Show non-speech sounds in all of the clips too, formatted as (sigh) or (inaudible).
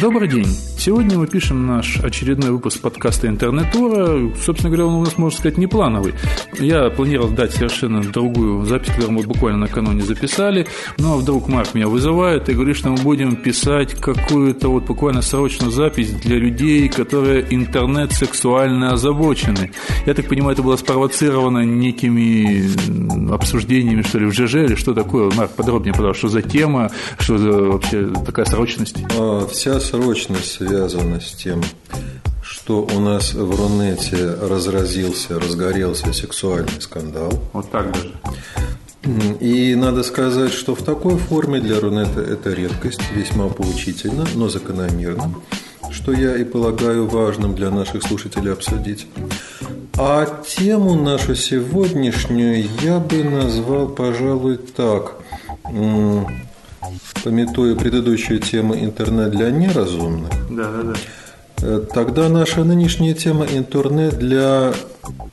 Добрый день. Сегодня мы пишем наш очередной выпуск подкаста «Интернет-тура». Собственно говоря, он у нас, можно сказать, не плановый. Я планировал дать совершенно другую запись, которую мы буквально накануне записали, но вдруг Марк меня вызывает и говорит, что мы будем писать какую-то вот буквально срочную запись для людей, которые интернет сексуально озабочены. Я так понимаю, это было спровоцировано некими обсуждениями, что ли, в ЖЖ или что такое? Марк, подробнее, пожалуйста, что за тема, что за вообще такая срочность? А, вся срочность связана с тем, что у нас в Рунете разразился, разгорелся сексуальный скандал. Вот так даже. И надо сказать, что в такой форме для Рунета это редкость, весьма поучительно, но закономерно, что я и полагаю важным для наших слушателей обсудить. А тему нашу сегодняшнюю я бы назвал, пожалуй, так. Пометуя предыдущую тему «Интернет для неразумных», да, да, да. Э, тогда наша нынешняя тема интернет для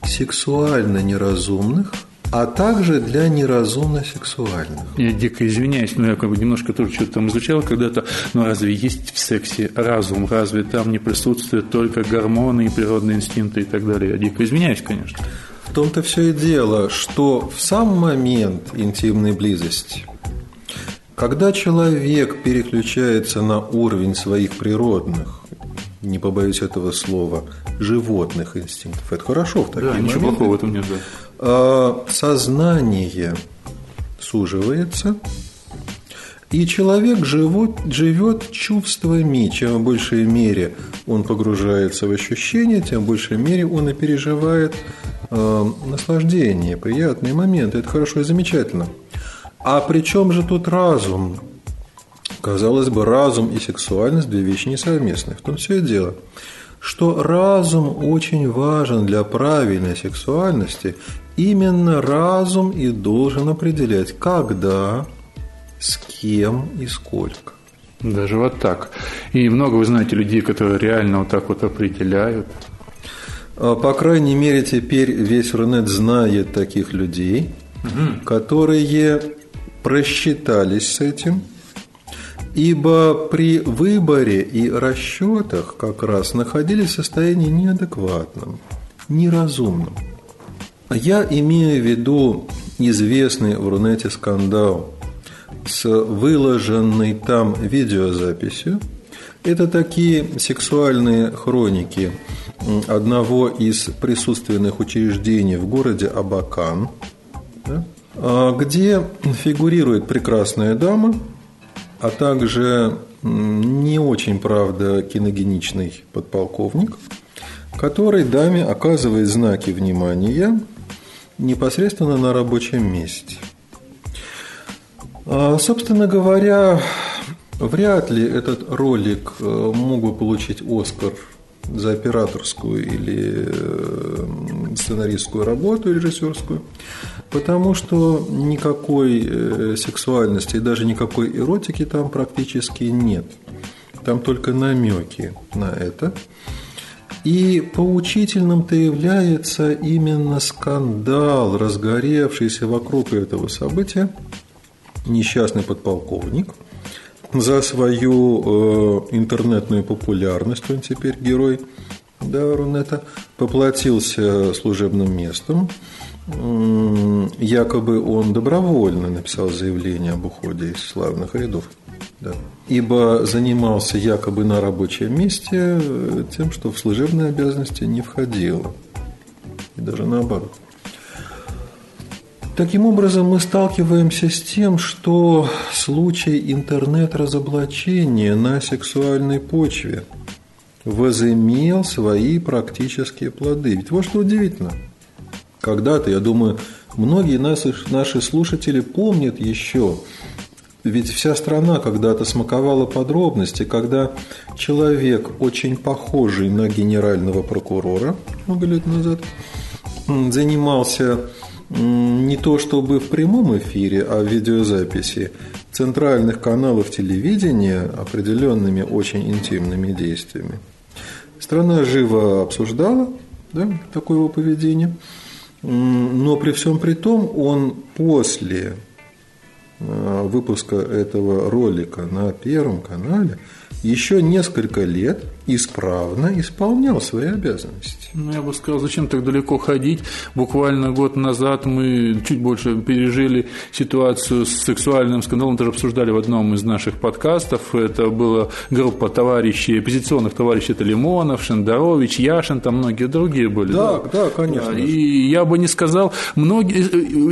сексуально неразумных, а также для неразумно сексуальных. Я дико извиняюсь, но я как бы немножко тоже что-то там изучал когда-то, но разве есть в сексе разум? Разве там не присутствуют только гормоны и природные инстинкты и так далее? Я дико извиняюсь, конечно. В том-то все и дело, что в сам момент интимной близости когда человек переключается на уровень своих природных, не побоюсь этого слова, животных инстинктов, это хорошо в такие да, моменты. ничего плохого в этом нет, да. А, сознание суживается, и человек живет, живет чувствами. Чем в большей мере он погружается в ощущения, тем в большей мере он и переживает э, наслаждение, приятные моменты. Это хорошо и замечательно. А при чем же тут разум? Казалось бы, разум и сексуальность – две вещи несовместные. В том все и дело, что разум очень важен для правильной сексуальности. Именно разум и должен определять, когда, с кем и сколько. Даже вот так. И много вы знаете людей, которые реально вот так вот определяют. А, по крайней мере, теперь весь Рунет знает таких людей, угу. которые просчитались с этим, ибо при выборе и расчетах как раз находились в состоянии неадекватном, неразумном. Я имею в виду известный в Рунете скандал с выложенной там видеозаписью. Это такие сексуальные хроники одного из присутственных учреждений в городе Абакан, да, где фигурирует прекрасная дама, а также не очень, правда, киногеничный подполковник, который даме оказывает знаки внимания непосредственно на рабочем месте. А, собственно говоря, вряд ли этот ролик э, мог бы получить Оскар за операторскую или э, сценаристскую работу, режиссерскую, потому что никакой э, сексуальности и даже никакой эротики там практически нет. Там только намеки на это. И поучительным-то является именно скандал, разгоревшийся вокруг этого события. Несчастный подполковник – за свою э, интернетную популярность, он теперь герой да, Рунета, поплатился служебным местом. Якобы он добровольно написал заявление об уходе из славных рядов. Да. Ибо занимался якобы на рабочем месте э, тем, что в служебные обязанности не входило. И даже наоборот. Таким образом, мы сталкиваемся с тем, что случай интернет-разоблачения на сексуальной почве возымел свои практические плоды. Ведь вот что удивительно. Когда-то, я думаю, многие наши, наши слушатели помнят еще, ведь вся страна когда-то смаковала подробности, когда человек, очень похожий на генерального прокурора много лет назад, занимался не то чтобы в прямом эфире, а в видеозаписи центральных каналов телевидения определенными очень интимными действиями. Страна живо обсуждала да, такое его поведение, но при всем при том он после э, выпуска этого ролика на Первом канале еще несколько лет исправно исполнял свои обязанности. Ну, я бы сказал, зачем так далеко ходить? Буквально год назад мы чуть больше пережили ситуацию с сексуальным скандалом, тоже обсуждали в одном из наших подкастов. Это была группа товарищей, оппозиционных товарищей, это Лимонов, Шендерович, Яшин, там многие другие были. Да, да, да конечно. И я бы не сказал, многие...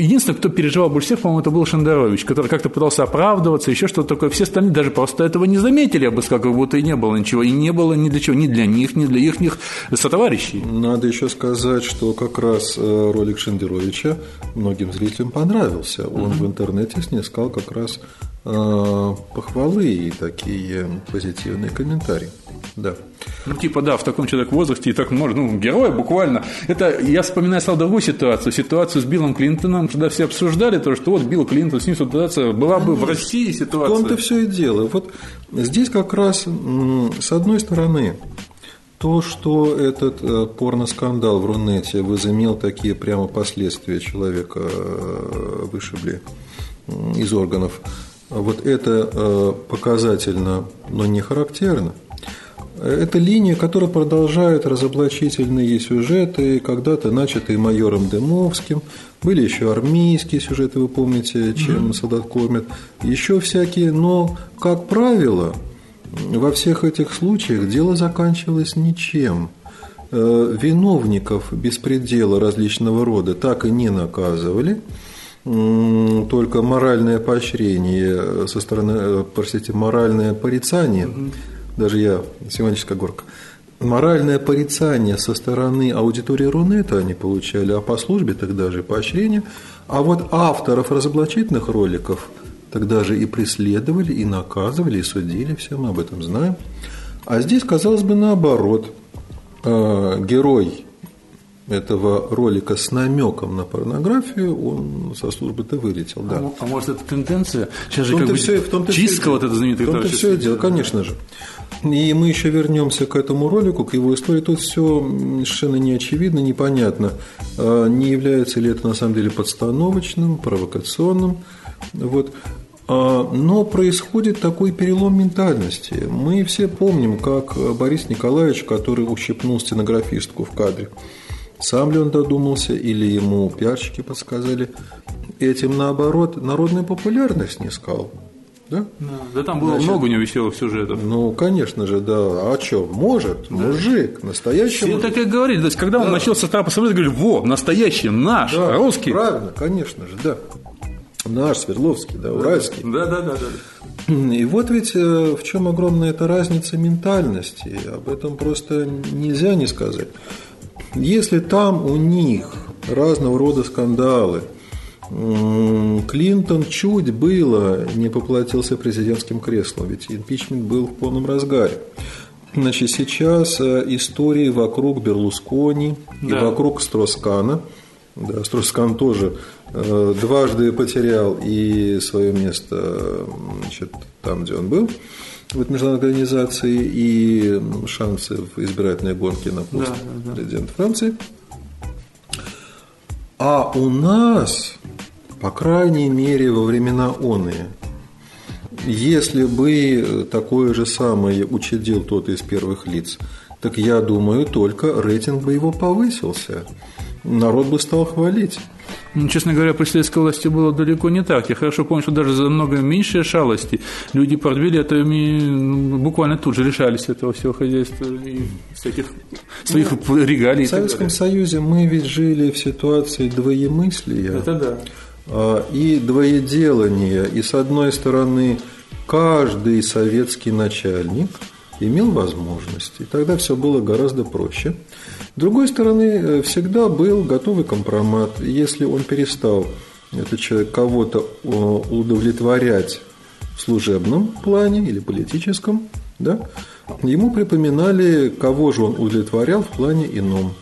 Единственное, кто переживал больше всех, по-моему, это был Шендерович, который как-то пытался оправдываться, еще что-то такое. Все остальные даже просто этого не заметили, я бы сказал, как будто и не было ничего. И не было ни для чего, ни для них, ни для их них сотоварищей. Надо еще сказать, что как раз э, ролик Шендеровича многим зрителям понравился. Он угу. в интернете снискал как раз э, похвалы и такие позитивные комментарии. Да. Ну, типа, да, в таком человек возрасте и так можно, ну, герой буквально. Это, я вспоминаю стал другую ситуацию, ситуацию с Биллом Клинтоном, когда все обсуждали то, что вот Билл Клинтон, с ним ситуация, была бы в России ситуация. В том-то все и дело. Вот здесь как раз, с одной стороны, то, что этот э, порноскандал в Рунете возымел такие прямо последствия человека э, вышибли из органов, вот это э, показательно, но не характерно. Это линия, которая продолжает разоблачительные сюжеты, когда-то начатые майором Дымовским. Были еще армейские сюжеты, вы помните, чем mm-hmm. солдат кормят. Еще всякие, но, как правило, во всех этих случаях дело заканчивалось ничем. Э, виновников беспредела различного рода так и не наказывали, только моральное поощрение со стороны, э, простите, моральное порицание – даже я, семантическая горка, моральное порицание со стороны аудитории Рунета они получали, а по службе тогда же поощрение. А вот авторов разоблачительных роликов тогда же и преследовали, и наказывали, и судили, все мы об этом знаем. А здесь, казалось бы, наоборот. Э, герой этого ролика с намеком на порнографию, он со службы-то вылетел, да. А, а может, это тенденция? Сейчас же как бы все, в том чистка все, вот эта знаменитая. В том-то все дело, конечно же. И мы еще вернемся к этому ролику, к его истории. Тут все совершенно не очевидно, непонятно. А не является ли это на самом деле подстановочным, провокационным. Вот. А, но происходит такой перелом ментальности. Мы все помним, как Борис Николаевич, который ущипнул стенографистку в кадре, сам ли он додумался или ему пиарщики подсказали, этим наоборот народную популярность не сказал. Да? Да, да там было Значит, много у него веселых сюжетов. Ну, конечно же, да. А что, может, да. мужик, настоящий Все так и говорили. То есть, когда да. он начал с этапа Свердловска, говорили, во, настоящий, наш, да, русский. Правильно, конечно же, да. Наш, Свердловский, да, уральский. Да, да, да, да. И вот ведь э, в чем огромная эта разница ментальности. Об этом просто нельзя не сказать. Если там у них разного рода скандалы, Клинтон чуть было не поплатился президентским креслом, ведь импичмент был в полном разгаре. Значит, сейчас э, истории вокруг Берлускони да. и вокруг Строскана. Да, Строскан тоже э, дважды потерял и свое место значит, там, где он был в этой международной организации, и шансы в избирательной гонке на пост да, да, да. президента Франции. А у нас по крайней мере, во времена оные. Если бы такое же самое учредил тот из первых лиц, так я думаю, только рейтинг бы его повысился. Народ бы стал хвалить. Ну, честно говоря, при советской власти было далеко не так. Я хорошо помню, что даже за много меньшие шалости люди портвели это ну, буквально тут же решались этого всего хозяйства и всяких своих ну, регалий. В Советском Союзе мы ведь жили в ситуации двоемыслия. Это да. А, и двоеделание. И с одной стороны, каждый советский начальник имел возможность, и тогда все было гораздо проще. С другой стороны, э, всегда был готовый компромат. Если он перестал, этот человек, кого-то э, удовлетворять в служебном плане или политическом, да, ему припоминали, кого же он удовлетворял в плане ином.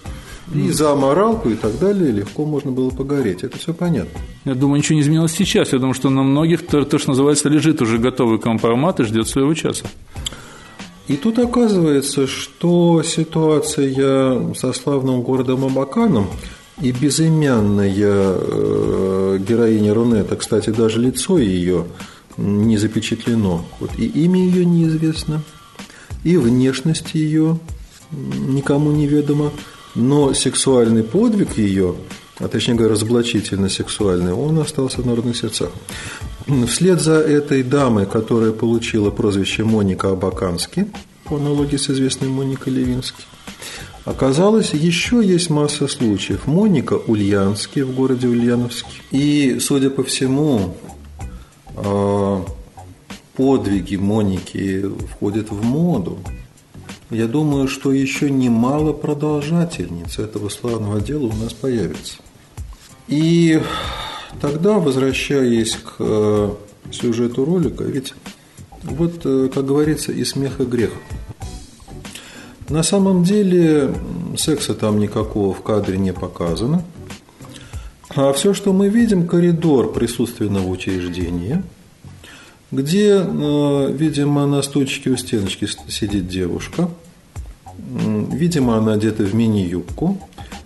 И за аморалку и так далее легко можно было погореть. Это все понятно. Я думаю, ничего не изменилось сейчас. Я думаю, что на многих то, то что называется, лежит уже готовый компромат и ждет своего часа. И тут оказывается, что ситуация со славным городом Абаканом и безымянная э, героиня Рунета, кстати, даже лицо ее не запечатлено, вот и имя ее неизвестно, и внешность ее никому неведома, но сексуальный подвиг ее, а точнее говоря, разоблачительно сексуальный, он остался в народных сердцах. Вслед за этой дамой, которая получила прозвище Моника Абакански, по аналогии с известной Моникой Левински, Оказалось, еще есть масса случаев. Моника Ульянский в городе Ульяновске. И, судя по всему, а, подвиги Моники входят в моду. Я думаю, что еще немало продолжательниц этого славного дела у нас появится. И тогда, возвращаясь к э, сюжету ролика, ведь вот, э, как говорится, и смех, и грех. На самом деле секса там никакого в кадре не показано. А все, что мы видим, коридор присутственного учреждения, где, э, видимо, на стульчике у стеночки сидит девушка. Видимо, она одета в мини-юбку,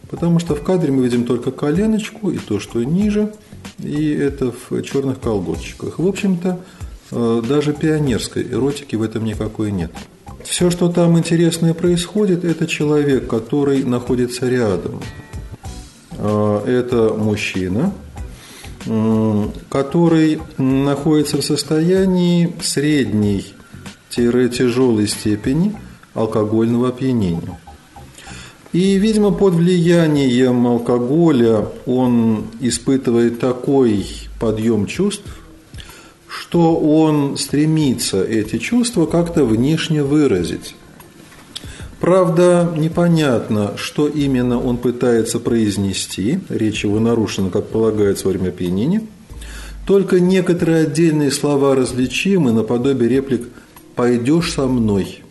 потому что в кадре мы видим только коленочку и то, что ниже, и это в черных колготчиках. В общем-то, э, даже пионерской эротики в этом никакой нет. Все, что там интересное происходит, это человек, который находится рядом. Э, это мужчина, который находится в состоянии средней-тяжелой степени алкогольного опьянения. И, видимо, под влиянием алкоголя он испытывает такой подъем чувств, что он стремится эти чувства как-то внешне выразить. Правда, непонятно, что именно он пытается произнести, речь его нарушена, как полагается во время опьянения. Только некоторые отдельные слова различимы, наподобие реплик «пойдешь со мной»,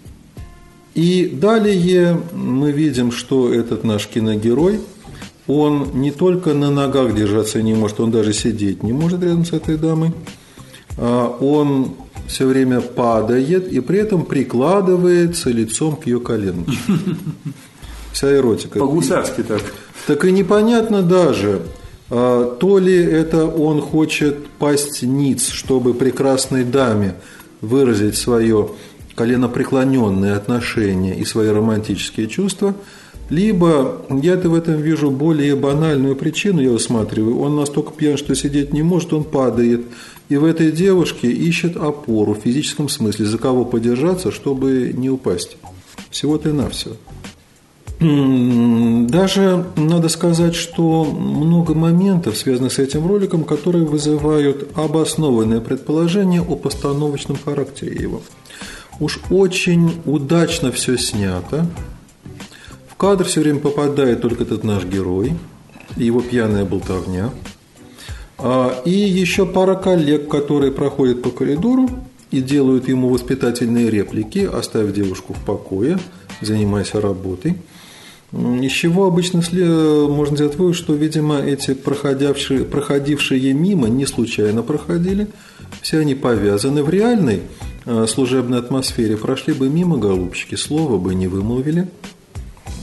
и далее мы видим, что этот наш киногерой, он не только на ногах держаться не может, он даже сидеть не может рядом с этой дамой. А он все время падает и при этом прикладывается лицом к ее колену. Вся эротика. По-гусарски так. Так и непонятно даже, а, то ли это он хочет пасть ниц, чтобы прекрасной даме выразить свое коленопреклоненные отношения и свои романтические чувства, либо я-то в этом вижу более банальную причину, я усматриваю, он настолько пьян, что сидеть не может, он падает, и в этой девушке ищет опору в физическом смысле, за кого подержаться, чтобы не упасть. Всего-то и навсего. Даже надо сказать, что много моментов, связанных с этим роликом, которые вызывают обоснованное предположение о постановочном характере его. Уж очень удачно все снято. В кадр все время попадает только этот наш герой и его пьяная болтовня. А, и еще пара коллег, которые проходят по коридору и делают ему воспитательные реплики, оставив девушку в покое, занимайся работой. Из чего обычно можно сделать вывод, что, видимо, эти проходившие, проходившие мимо не случайно проходили, все они повязаны в реальной Э, служебной атмосфере. Прошли бы мимо голубчики, слова бы не вымолвили,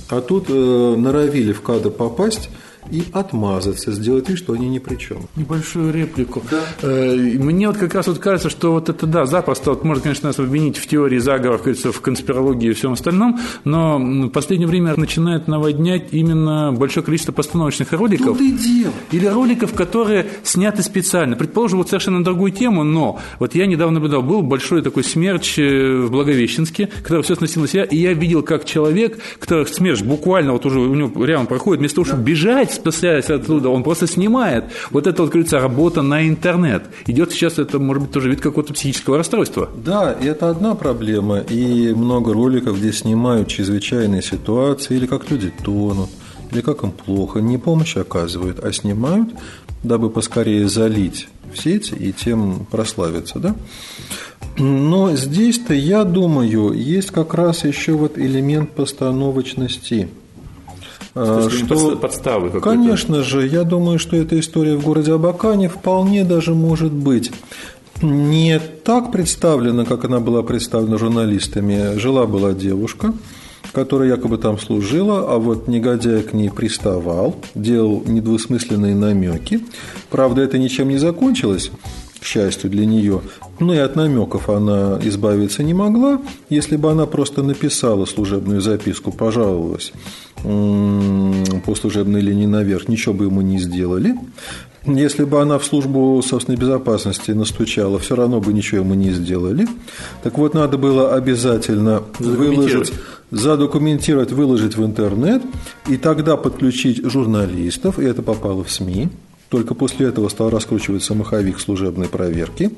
а тут э, норовили в кадр попасть – и отмазаться, сделать вид, что они ни при чем. Небольшую реплику. Да. Э, мне вот как раз вот кажется, что вот это, да, запросто, вот можно, конечно, нас обвинить в теории заговоров, в конспирологии и всем остальном, но в последнее время начинает наводнять именно большое количество постановочных роликов. Тут и дело. Или роликов, которые сняты специально. Предположим, вот совершенно другую тему, но вот я недавно наблюдал, был большой такой смерч э, в Благовещенске, который все сносил на себя, и я видел, как человек, который смерч буквально вот уже у него рядом проходит, вместо того, чтобы бежать, спасаясь оттуда, он просто снимает. Вот это, вот, говорится, работа на интернет. Идет сейчас это, может быть, тоже вид какого-то психического расстройства. Да, и это одна проблема. И много роликов, где снимают чрезвычайные ситуации, или как люди тонут, или как им плохо, не помощь оказывают, а снимают, дабы поскорее залить в сеть и тем прославиться, да? Но здесь-то, я думаю, есть как раз еще вот элемент постановочности – что, подставы. Конечно же, я думаю, что эта история в городе Абакане вполне даже может быть не так представлена, как она была представлена журналистами. Жила-была девушка, которая якобы там служила, а вот негодяй к ней приставал, делал недвусмысленные намеки. Правда, это ничем не закончилось. К счастью для нее, ну и от намеков она избавиться не могла. Если бы она просто написала служебную записку, пожаловалась по служебной линии наверх, ничего бы ему не сделали. Если бы она в службу собственной безопасности настучала, все равно бы ничего ему не сделали. Так вот, надо было обязательно выложить, задокументировать, выложить в интернет, и тогда подключить журналистов, и это попало в СМИ. Только после этого стал раскручиваться маховик служебной проверки.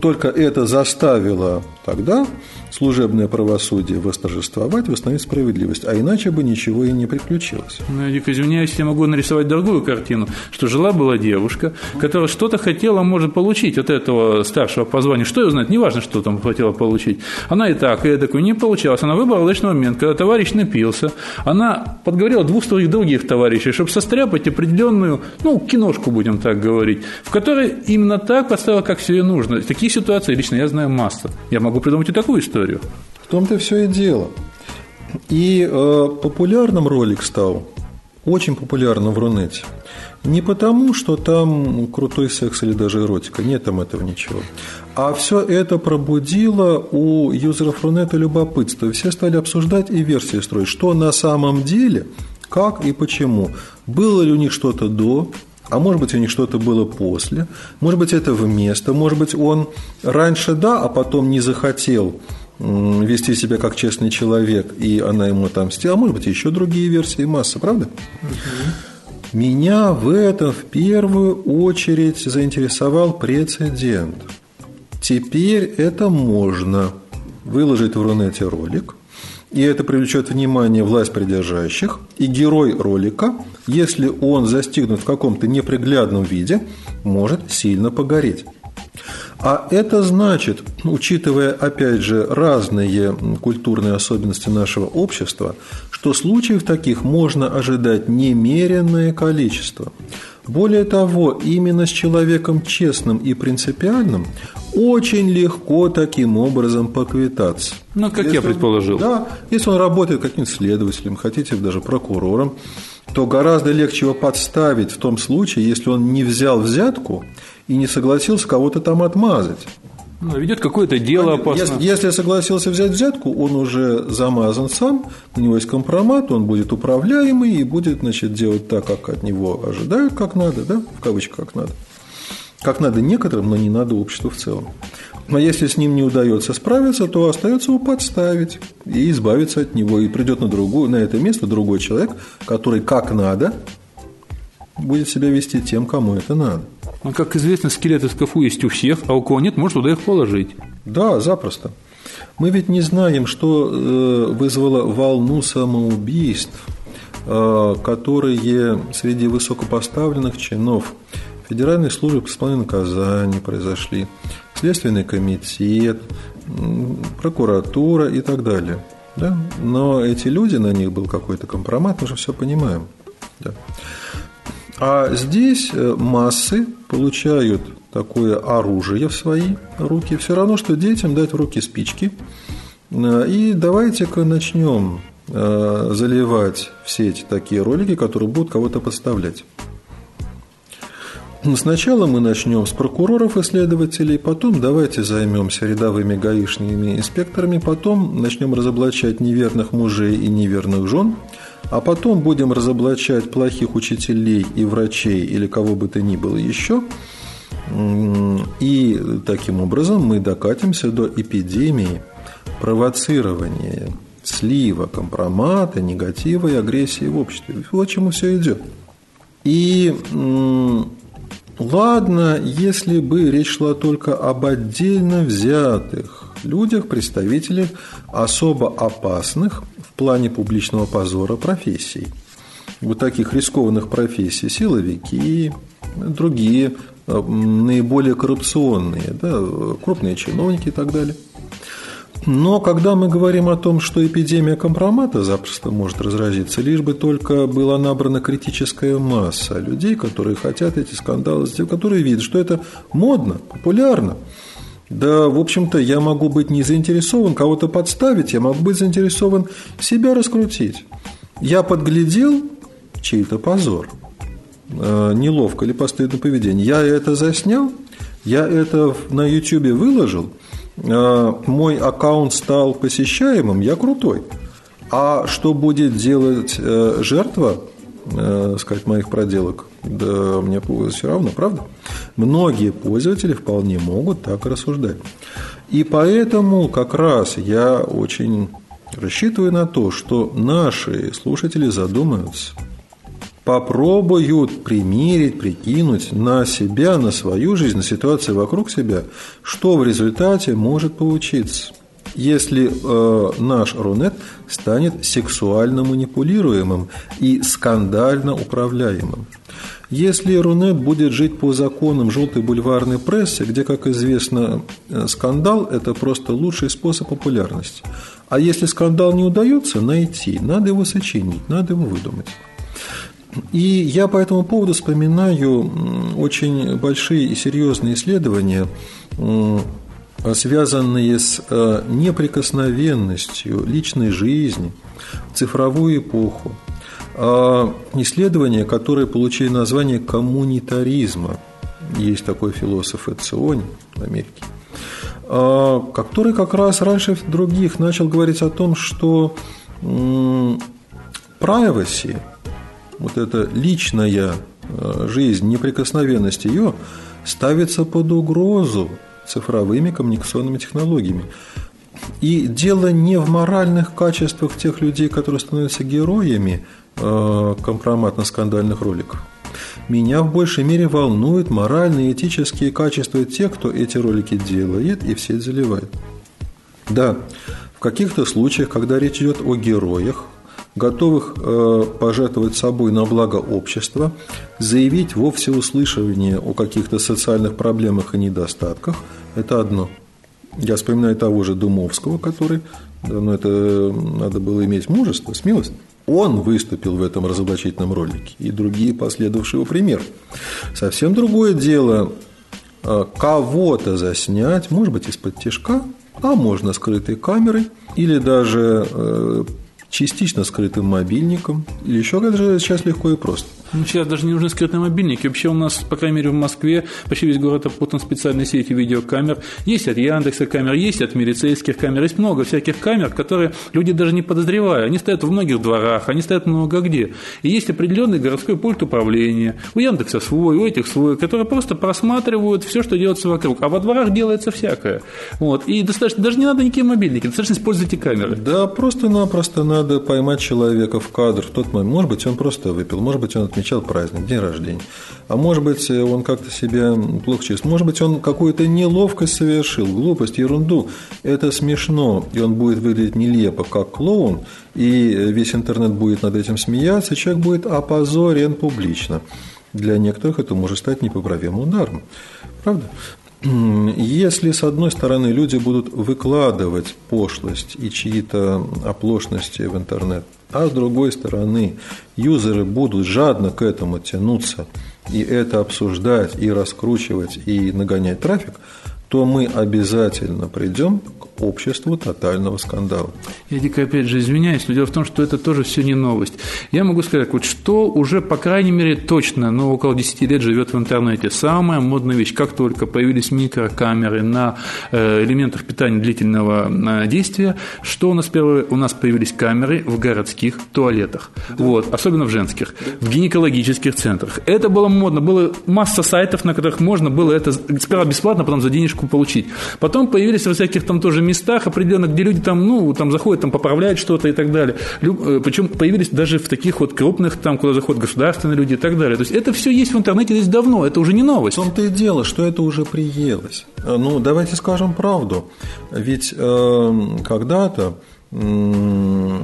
Только это заставило тогда служебное правосудие восторжествовать, восстановить справедливость, а иначе бы ничего и не приключилось. Ну, я дико извиняюсь, я могу нарисовать другую картину, что жила-была девушка, которая что-то хотела, может, получить от этого старшего по. Что ее знает, неважно, что там хотела получить. Она и так, и такой не получалось. Она выбрала удачный момент, когда товарищ напился. Она подговорила двух своих других товарищей, чтобы состряпать определенную, ну, киношку, будем так говорить, в которой именно так поставила, как себе нужно. Такие ситуации лично я знаю масса. Я могу придумать и такую историю. В том-то все и дело. И э, популярным ролик стал, очень популярным в Рунете. Не потому, что там крутой секс или даже эротика, нет там этого ничего. А все это пробудило у юзеров Рунета любопытство. И все стали обсуждать и версии строить, что на самом деле, как и почему. Было ли у них что-то до, а может быть, у них что-то было после, может быть, это вместо, может быть, он раньше да, а потом не захотел вести себя как честный человек, и она ему отомстила. А может быть, еще другие версии, масса, правда? Угу. Меня в этом в первую очередь заинтересовал прецедент. Теперь это можно выложить в Рунете ролик, и это привлечет внимание власть придержащих, и герой ролика, если он застигнут в каком-то неприглядном виде, может сильно погореть. А это значит, учитывая, опять же, разные культурные особенности нашего общества, что случаев таких можно ожидать немеренное количество. Более того, именно с человеком честным и принципиальным очень легко таким образом поквитаться. Ну, как если я предположил. Он, да, если он работает каким-то следователем, хотите даже прокурором, то гораздо легче его подставить в том случае, если он не взял взятку и не согласился кого-то там отмазать. Ну, ведет какое-то дело опасное. Если, если согласился взять взятку, он уже замазан сам, у него есть компромат, он будет управляемый и будет значит, делать так, как от него ожидают, как надо, да, в кавычках, как надо. Как надо некоторым, но не надо обществу в целом. Но если с ним не удается справиться, то остается его подставить и избавиться от него. И придет на, другую, на это место другой человек, который как надо будет себя вести тем, кому это надо. Ну, как известно, скелеты в шкафу есть у всех, а у кого нет, может туда их положить. Да, запросто. Мы ведь не знаем, что э, вызвало волну самоубийств, э, которые среди высокопоставленных чинов Федеральной службы по исполнению наказаний произошли, Следственный комитет, прокуратура и так далее. Да? Но эти люди, на них был какой-то компромат, мы же все понимаем. Да. А здесь э, массы получают такое оружие в свои руки. Все равно, что детям дать в руки спички. Э, и давайте-ка начнем э, заливать все эти такие ролики, которые будут кого-то подставлять. Сначала мы начнем с прокуроров и следователей, потом давайте займемся рядовыми гаишными инспекторами, потом начнем разоблачать неверных мужей и неверных жен, а потом будем разоблачать плохих учителей и врачей или кого бы то ни было еще. И таким образом мы докатимся до эпидемии провоцирования, слива, компромата, негатива и агрессии в обществе. Вот чему все идет. И ладно, если бы речь шла только об отдельно взятых людях, представителях особо опасных плане публичного позора профессий. Вот таких рискованных профессий – силовики, другие э, наиболее коррупционные, да, крупные чиновники и так далее. Но когда мы говорим о том, что эпидемия компромата запросто может разразиться, лишь бы только была набрана критическая масса людей, которые хотят эти скандалы которые видят, что это модно, популярно – да, в общем-то, я могу быть не заинтересован кого-то подставить, я могу быть заинтересован себя раскрутить. Я подглядел чей-то позор, э, неловко или постыдное поведение. Я это заснял, Я это на YouTube выложил, а, мой аккаунт стал посещаемым, я крутой. А что будет делать э, жертва, э, сказать, моих проделок, да мне все равно, правда? Многие пользователи вполне могут так рассуждать. И поэтому как раз я очень рассчитываю на то, что наши слушатели задумаются, попробуют примерить, прикинуть на себя, на свою жизнь, на ситуацию вокруг себя, что в результате может получиться если э, наш Рунет станет сексуально манипулируемым и скандально управляемым. Если Рунет будет жить по законам желтой бульварной прессы, где, как известно, э, скандал – это просто лучший способ популярности. А если скандал не удается найти, надо его сочинить, надо его выдумать. И я по этому поводу вспоминаю очень большие и серьезные исследования связанные с э, неприкосновенностью личной жизни цифровую эпоху. А исследования, которые получили название коммунитаризма. Есть такой философ Эциони в Америке который как раз раньше других начал говорить о том, что privacy, вот эта личная э, жизнь, неприкосновенность ее ставится под угрозу цифровыми коммуникационными технологиями. И дело не в моральных качествах тех людей, которые становятся героями э, компроматно-скандальных роликов. Меня в большей мере волнуют моральные и этические качества тех, кто эти ролики делает и все заливает. Да, в каких-то случаях, когда речь идет о героях, готовых э, пожертвовать собой на благо общества, заявить во всеуслышание о каких-то социальных проблемах и недостатках – это одно. Я вспоминаю того же Думовского, который, да, ну это надо было иметь мужество, смелость. Он выступил в этом разоблачительном ролике, и другие последовавшие его пример. Совсем другое дело э, кого-то заснять, может быть, из-под тяжка, а можно скрытой камерой, или даже э, частично скрытым мобильником, или еще как-то сейчас легко и просто. Ну, сейчас даже не нужны скрытные мобильники. Вообще у нас, по крайней мере, в Москве почти весь город опутан специальной сетью видеокамер. Есть от Яндекса камер, есть от милицейских камер, есть много всяких камер, которые люди даже не подозревая. Они стоят в многих дворах, они стоят много где. И есть определенный городской пульт управления. У Яндекса свой, у этих свой, которые просто просматривают все, что делается вокруг. А во дворах делается всякое. Вот. И достаточно, даже не надо никакие мобильники, достаточно использовать эти камеры. Да, просто-напросто надо поймать человека в кадр в тот момент. Может быть, он просто выпил, может быть, он отметил отмечал праздник, день рождения. А может быть, он как-то себя плохо чувствует. Может быть, он какую-то неловкость совершил, глупость, ерунду. Это смешно, и он будет выглядеть нелепо, как клоун, и весь интернет будет над этим смеяться, человек будет опозорен публично. Для некоторых это может стать непоправимым ударом. Правда? (clears throat) Если, с одной стороны, люди будут выкладывать пошлость и чьи-то оплошности в интернет, а с другой стороны, юзеры будут жадно к этому тянуться и это обсуждать, и раскручивать, и нагонять трафик, то мы обязательно придем к обществу тотального скандала. Я дико опять же извиняюсь, но дело в том, что это тоже все не новость. Я могу сказать, вот что уже, по крайней мере, точно, но около 10 лет живет в интернете. Самая модная вещь, как только появились микрокамеры на э, элементах питания длительного э, действия, что у нас первое? У нас появились камеры в городских туалетах, да. вот, особенно в женских, да. в гинекологических центрах. Это было модно, было масса сайтов, на которых можно было это сперва бесплатно, потом за денежку получить. Потом появились во всяких там тоже местах определенных, где люди там, ну, там заходят, там поправляют что-то и так далее. Э, Причем появились даже в таких вот крупных, там, куда заходят государственные люди и так далее. То есть это все есть в интернете здесь давно, это уже не новость. В том-то и дело, что это уже приелось. Э, ну, давайте скажем правду. Ведь э, когда-то э,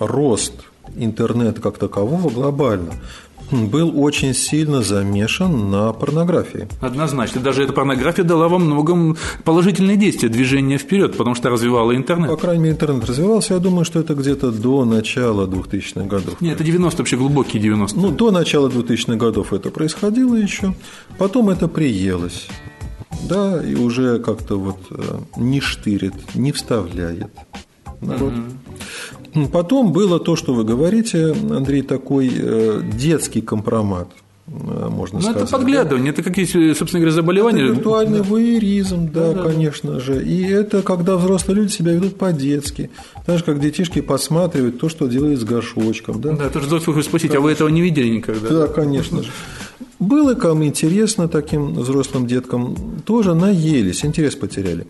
рост интернета как такового глобально был очень сильно замешан на порнографии. Однозначно. Даже эта порнография дала во многом положительные действия, движение вперед, потому что развивала интернет. По крайней мере, интернет развивался. Я думаю, что это где-то до начала 2000-х годов. Нет, это 90 вообще глубокие 90 Ну, до начала 2000-х годов это происходило еще. Потом это приелось. Да, и уже как-то вот э, не штырит, не вставляет народ. Угу. Потом было то, что вы говорите, Андрей, такой э, детский компромат. Э, можно Но ну, сказать. это подглядывание, это какие, собственно говоря, заболевания. Это виртуальный воеризм, да, да, конечно да. же. И это когда взрослые люди себя ведут по-детски. Так же, как детишки подсматривают то, что делает с горшочком. Да, да тоже взрослых спросить, а вы этого не видели никогда? Да, конечно же. Было кому интересно таким взрослым деткам, тоже наелись, интерес потеряли.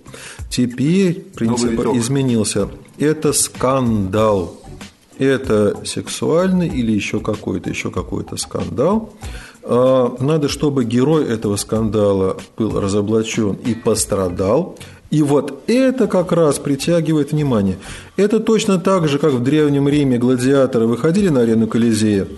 Теперь принцип изменился. Это скандал. Это сексуальный или еще какой-то, еще какой-то скандал. А, надо, чтобы герой этого скандала был разоблачен и пострадал. И вот это как раз притягивает внимание. Это точно так же, как в Древнем Риме гладиаторы выходили на арену Колизея.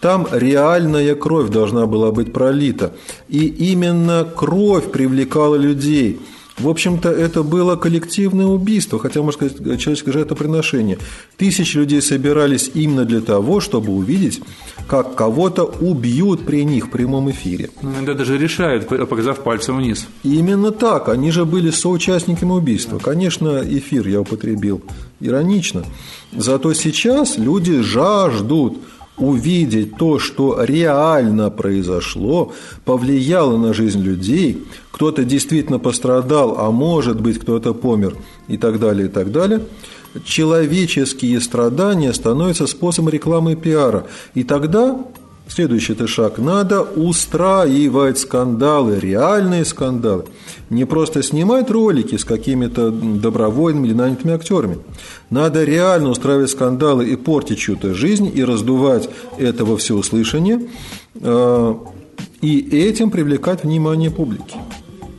Там реальная кровь должна была быть пролита. И именно кровь привлекала людей – в общем-то, это было коллективное убийство, хотя, можно сказать, человеческое жертвоприношение. Тысячи людей собирались именно для того, чтобы увидеть, как кого-то убьют при них в прямом эфире. Ну, иногда даже решают, показав пальцем вниз. Именно так. Они же были соучастниками убийства. Конечно, эфир я употребил иронично. Зато сейчас люди жаждут – увидеть то, что реально произошло, повлияло на жизнь людей, кто-то действительно пострадал, а может быть кто-то помер и так далее, и так далее, человеческие страдания становятся способом рекламы и пиара. И тогда Следующий это шаг. Надо устраивать скандалы, реальные скандалы. Не просто снимать ролики с какими-то добровольными или нанятыми актерами. Надо реально устраивать скандалы и портить чью-то жизнь, и раздувать это во всеуслышание, э, и этим привлекать внимание публики.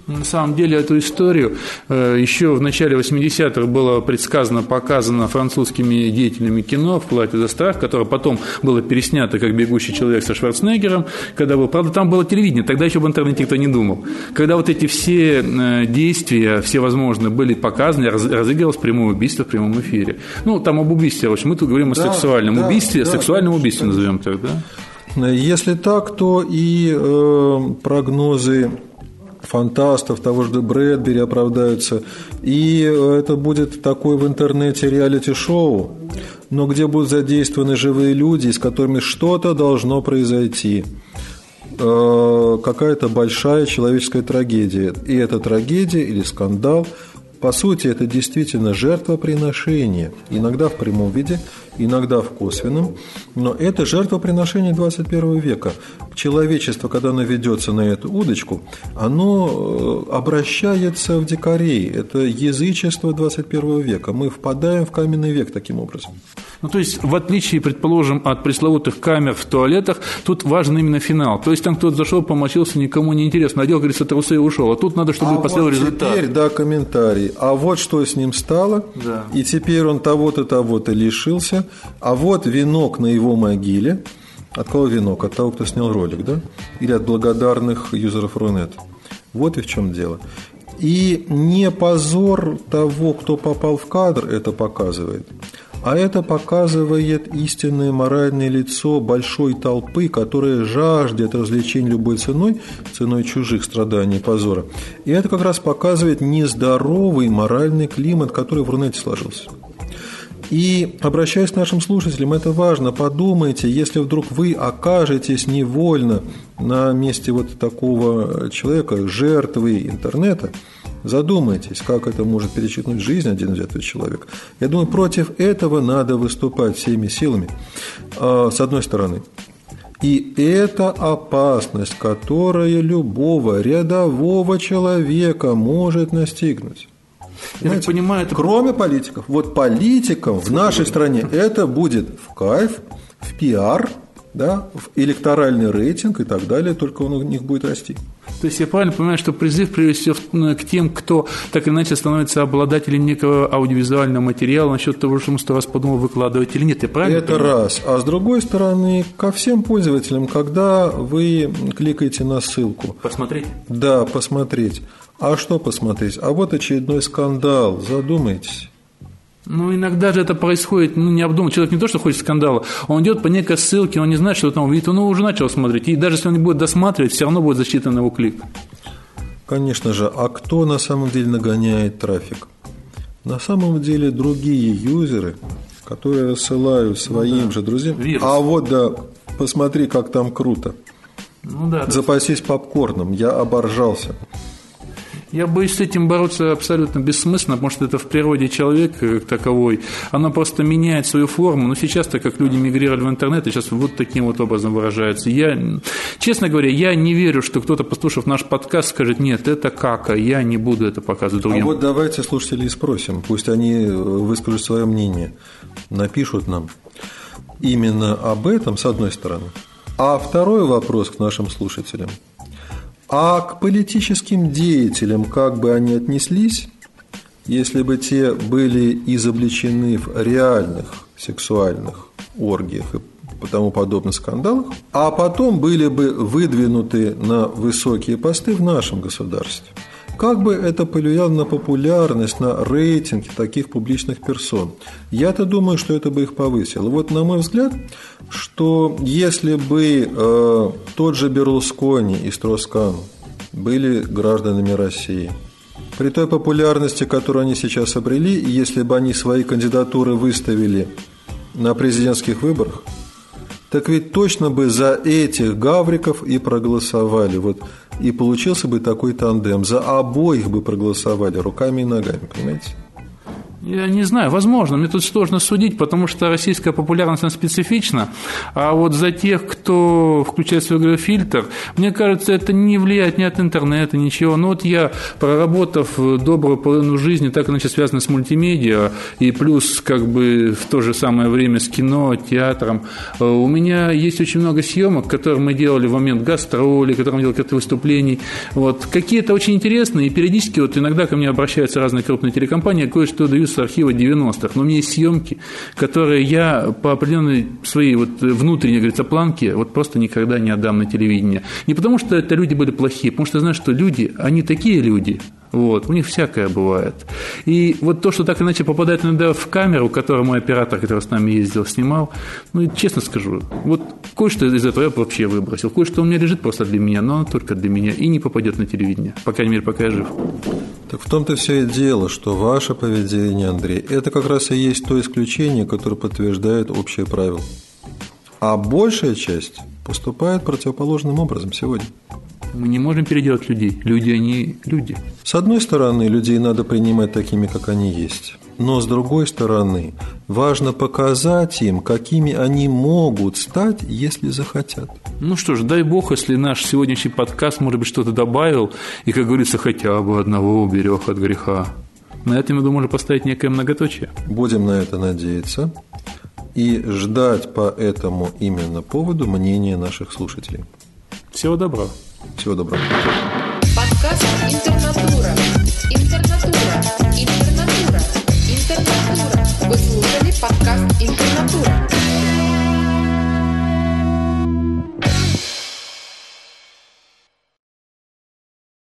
На самом деле эту историю э, еще в начале 80-х было предсказано, показано французскими деятелями кино в «Плате за страх», которое потом было переснято как «Бегущий человек» со Шварценеггером, когда был, правда, там было телевидение, тогда еще об интернете никто не думал. Когда вот эти все э, действия, все возможные, были показаны, разыгрывалось прямое убийство в прямом эфире. Ну, там об убийстве, в общем, мы тут говорим да, о сексуальном да, убийстве, да, сексуальном да, убийстве назовем так, да? Если так, то и э, прогнозы фантастов, того же Брэдбери оправдаются. И это будет такой в интернете реалити-шоу, но где будут задействованы живые люди, с которыми что-то должно произойти э, какая-то большая человеческая трагедия. И эта трагедия или скандал, по сути, это действительно жертвоприношение, иногда в прямом виде, иногда в косвенном, но это жертвоприношение 21 века. Человечество, когда оно ведется на эту удочку, оно э, обращается в дикарей. Это язычество 21 века. Мы впадаем в каменный век таким образом. Ну, то есть, в отличие, предположим, от пресловутых камер в туалетах, тут важен именно финал. То есть, там кто-то зашел, помочился, никому не интересно, надел, говорится, трусы и ушел. А тут надо, чтобы а последовал вот результат. теперь, да, комментарий. А вот что с ним стало, да. и теперь он того-то, того-то лишился, а вот венок на его могиле. От кого венок? От того, кто снял ролик, да? Или от благодарных юзеров Рунет. Вот и в чем дело. И не позор того, кто попал в кадр, это показывает, а это показывает истинное моральное лицо большой толпы, которая жаждет развлечений любой ценой, ценой чужих страданий и позора. И это как раз показывает нездоровый моральный климат, который в Рунете сложился. И обращаясь к нашим слушателям, это важно, подумайте, если вдруг вы окажетесь невольно на месте вот такого человека, жертвы интернета, задумайтесь, как это может перечеркнуть жизнь один взятый человек. Я думаю, против этого надо выступать всеми силами, а, с одной стороны. И это опасность, которая любого рядового человека может настигнуть. Я так понимаю, это... Кроме политиков. Вот политикам в нашей стране это будет в кайф, в пиар, да, в электоральный рейтинг и так далее, только он у них будет расти. То есть я правильно понимаю, что призыв прежде всего к тем, кто так или иначе становится обладателем некого аудиовизуального материала насчет того, что он сто раз подумал, выкладывать или нет. Я правильно Это понимаю? раз. А с другой стороны, ко всем пользователям, когда вы кликаете на ссылку. Посмотреть? Да, посмотреть. А что посмотреть? А вот очередной скандал, задумайтесь. Ну, иногда же это происходит ну, необдуманно. Человек не то, что хочет скандала, он идет по некой ссылке, он не знает, что там увидит, он уже начал смотреть. И даже если он не будет досматривать, все равно будет засчитан его клик. Конечно же. А кто на самом деле нагоняет трафик? На самом деле другие юзеры, которые рассылают своим ну, да. же друзьям. Вирус. А вот да, посмотри, как там круто. Ну, да, Запасись попкорном, я оборжался. Я боюсь, с этим бороться абсолютно бессмысленно, потому что это в природе человека как таковой. Оно просто меняет свою форму. Но сейчас, так как люди мигрировали в интернет, и сейчас вот таким вот образом выражаются. Я, честно говоря, я не верю, что кто-то, послушав наш подкаст, скажет, нет, это кака, я не буду это показывать другим. А вот давайте слушателей спросим, пусть они выскажут свое мнение, напишут нам именно об этом, с одной стороны. А второй вопрос к нашим слушателям – а к политическим деятелям как бы они отнеслись, если бы те были изобличены в реальных сексуальных оргиях и тому подобных скандалах, а потом были бы выдвинуты на высокие посты в нашем государстве – как бы это повлияло на популярность, на рейтинги таких публичных персон? Я-то думаю, что это бы их повысило. Вот на мой взгляд, что если бы э, тот же Берлускони и Строскан были гражданами России, при той популярности, которую они сейчас обрели, если бы они свои кандидатуры выставили на президентских выборах, так ведь точно бы за этих гавриков и проголосовали. Вот и получился бы такой тандем. За обоих бы проголосовали руками и ногами, понимаете? Я не знаю, возможно, мне тут сложно судить, потому что российская популярность она специфична, а вот за тех, кто включает свой фильтр, мне кажется, это не влияет ни от интернета, ничего. Но вот я, проработав добрую половину жизни, так иначе связано с мультимедиа, и плюс как бы в то же самое время с кино, театром, э, у меня есть очень много съемок, которые мы делали в момент гастроли, которые мы делали какие-то выступлений. Вот. Какие-то очень интересные, и периодически вот иногда ко мне обращаются разные крупные телекомпании, кое-что дают с архива 90-х, но у меня есть съемки, которые я по определенной своей вот внутренней, говорится, планке вот просто никогда не отдам на телевидение. Не потому, что это люди были плохие, потому что я знаю, что люди, они такие люди, вот, у них всякое бывает. И вот то, что так иначе попадает иногда в камеру, которую мой оператор, который с нами ездил, снимал, ну, честно скажу, вот кое-что из этого я вообще выбросил. Кое-что у меня лежит просто для меня, но только для меня и не попадет на телевидение, по крайней мере, пока я жив. Так в том-то все и дело, что ваше поведение, Андрей, это как раз и есть то исключение, которое подтверждает общее правило. А большая часть поступает противоположным образом сегодня. Мы не можем переделать людей. Люди, они люди. С одной стороны, людей надо принимать такими, как они есть. Но с другой стороны, важно показать им, какими они могут стать, если захотят. Ну что ж, дай бог, если наш сегодняшний подкаст, может быть, что-то добавил, и, как говорится, хотя бы одного уберег от греха. На этом, я думаю, можно поставить некое многоточие. Будем на это надеяться и ждать по этому именно поводу мнения наших слушателей. Всего доброго. Всего доброго. Подкаст «Интернатура». Интернатура. Интернатура. Интернатура. Вы слушали подкаст «Интернатура».